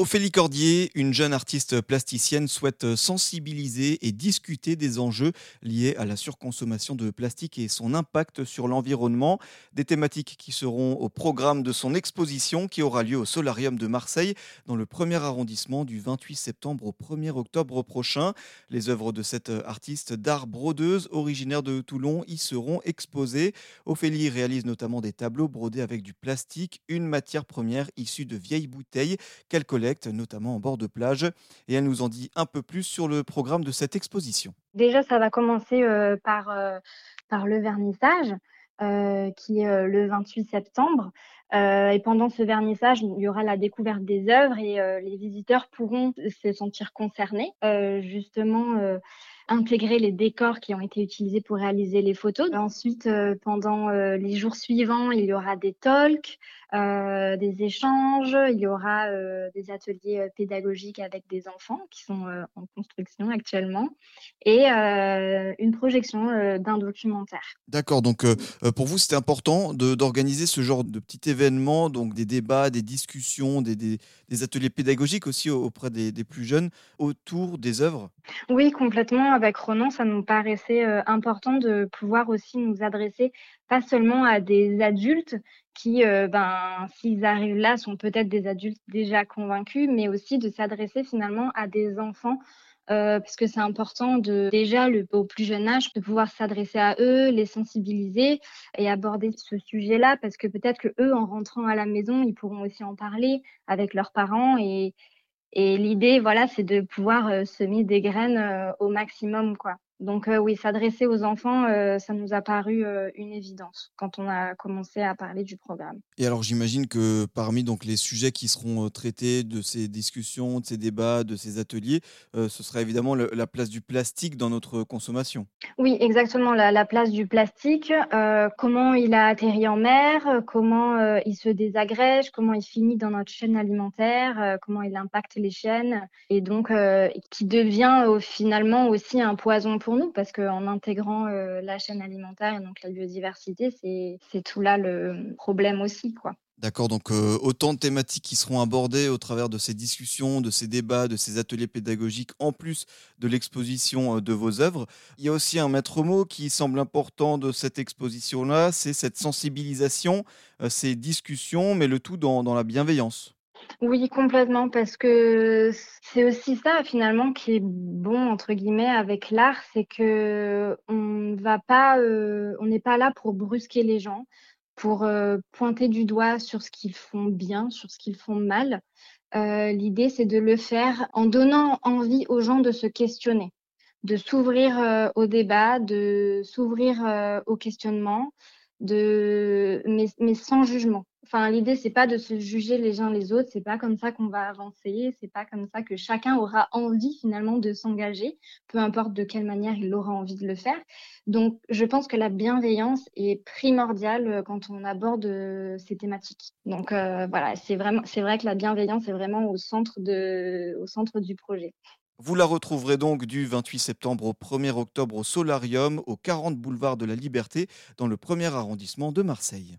Ophélie Cordier, une jeune artiste plasticienne, souhaite sensibiliser et discuter des enjeux liés à la surconsommation de plastique et son impact sur l'environnement. Des thématiques qui seront au programme de son exposition qui aura lieu au Solarium de Marseille dans le premier arrondissement du 28 septembre au 1er octobre prochain. Les œuvres de cette artiste d'art brodeuse originaire de Toulon y seront exposées. Ophélie réalise notamment des tableaux brodés avec du plastique, une matière première issue de vieilles bouteilles qu'elle collecte notamment en bord de plage. Et elle nous en dit un peu plus sur le programme de cette exposition. Déjà, ça va commencer euh, par, euh, par le vernissage. Euh, qui est le 28 septembre. et pendant ce vernissage, il y aura la découverte des œuvres et les visiteurs pourront se sentir concernés. justement, intégrer les décors qui ont été utilisés pour réaliser les photos. Ensuite, euh, pendant euh, les jours suivants, il y aura des talks, euh, des échanges, il y aura des ateliers pédagogiques avec des enfants qui sont en construction actuellement et une projection d'un documentaire. D'accord, donc pour vous, c'était important d'organiser ce genre de petit événement, donc des débats, des discussions, des, des, ateliers pédagogiques aussi auprès des, des plus jeunes autour des œuvres? Oui, complètement avec Ronan, ça nous paraissait euh, important de pouvoir aussi nous adresser pas seulement à des adultes qui, euh, ben, s'ils arrivent là, sont peut-être des adultes déjà convaincus, mais aussi de s'adresser finalement à des enfants. Euh, parce que c'est important de déjà au plus jeune âge de pouvoir s'adresser à eux, les sensibiliser et aborder ce sujet-là parce que peut-être que eux en rentrant à la maison ils pourront aussi en parler avec leurs parents et, et l'idée, voilà, c'est de pouvoir euh, semer des graines euh, au maximum, quoi. Donc euh, oui, s'adresser aux enfants, euh, ça nous a paru euh, une évidence quand on a commencé à parler du programme. Et alors j'imagine que parmi donc les sujets qui seront traités de ces discussions, de ces débats, de ces ateliers, ce sera évidemment la place du plastique dans notre consommation. Oui, exactement, la, place du plastique, comment il a atterri en mer, comment il se désagrège, comment il finit dans notre chaîne alimentaire, comment il impacte les chaînes, et donc qui devient finalement aussi un poison pour nous parce qu'en intégrant euh, la chaîne alimentaire et donc la biodiversité, c'est tout là le problème aussi. quoi. D'accord, donc euh, autant de thématiques qui seront abordées au travers de ces discussions, de ces débats, de ces ateliers pédagogiques, en plus de l'exposition euh, de vos œuvres. Il y a aussi un maître mot qui semble important de cette exposition-là, c'est cette sensibilisation, ces discussions, mais le tout dans la bienveillance. Oui, complètement, parce que c'est aussi ça finalement qui est bon entre guillemets avec l'art, c'est que on euh, n'est pas là pour brusquer les gens, pour euh, pointer du doigt sur ce qu'ils font bien, sur ce qu'ils font mal. Euh, l'idée, c'est de le faire en donnant envie aux gens de se questionner, de s'ouvrir au débat, de s'ouvrir au questionnement, de mais, mais sans jugement. Enfin, l'idée c'est pas de se juger les uns les autres, c'est pas comme ça qu'on va avancer, c'est pas comme ça que chacun aura envie finalement de s'engager, peu importe de quelle manière il aura envie de le faire. Donc, je pense que la bienveillance est primordiale euh, quand on aborde euh, ces thématiques. Donc euh, voilà, c'est vraiment, c'est vrai que la bienveillance est vraiment au centre de, au centre du projet. Vous la retrouverez donc du 28 septembre au 1er octobre au Solarium, au 40 boulevard de la Liberté, dans le premier arrondissement de Marseille.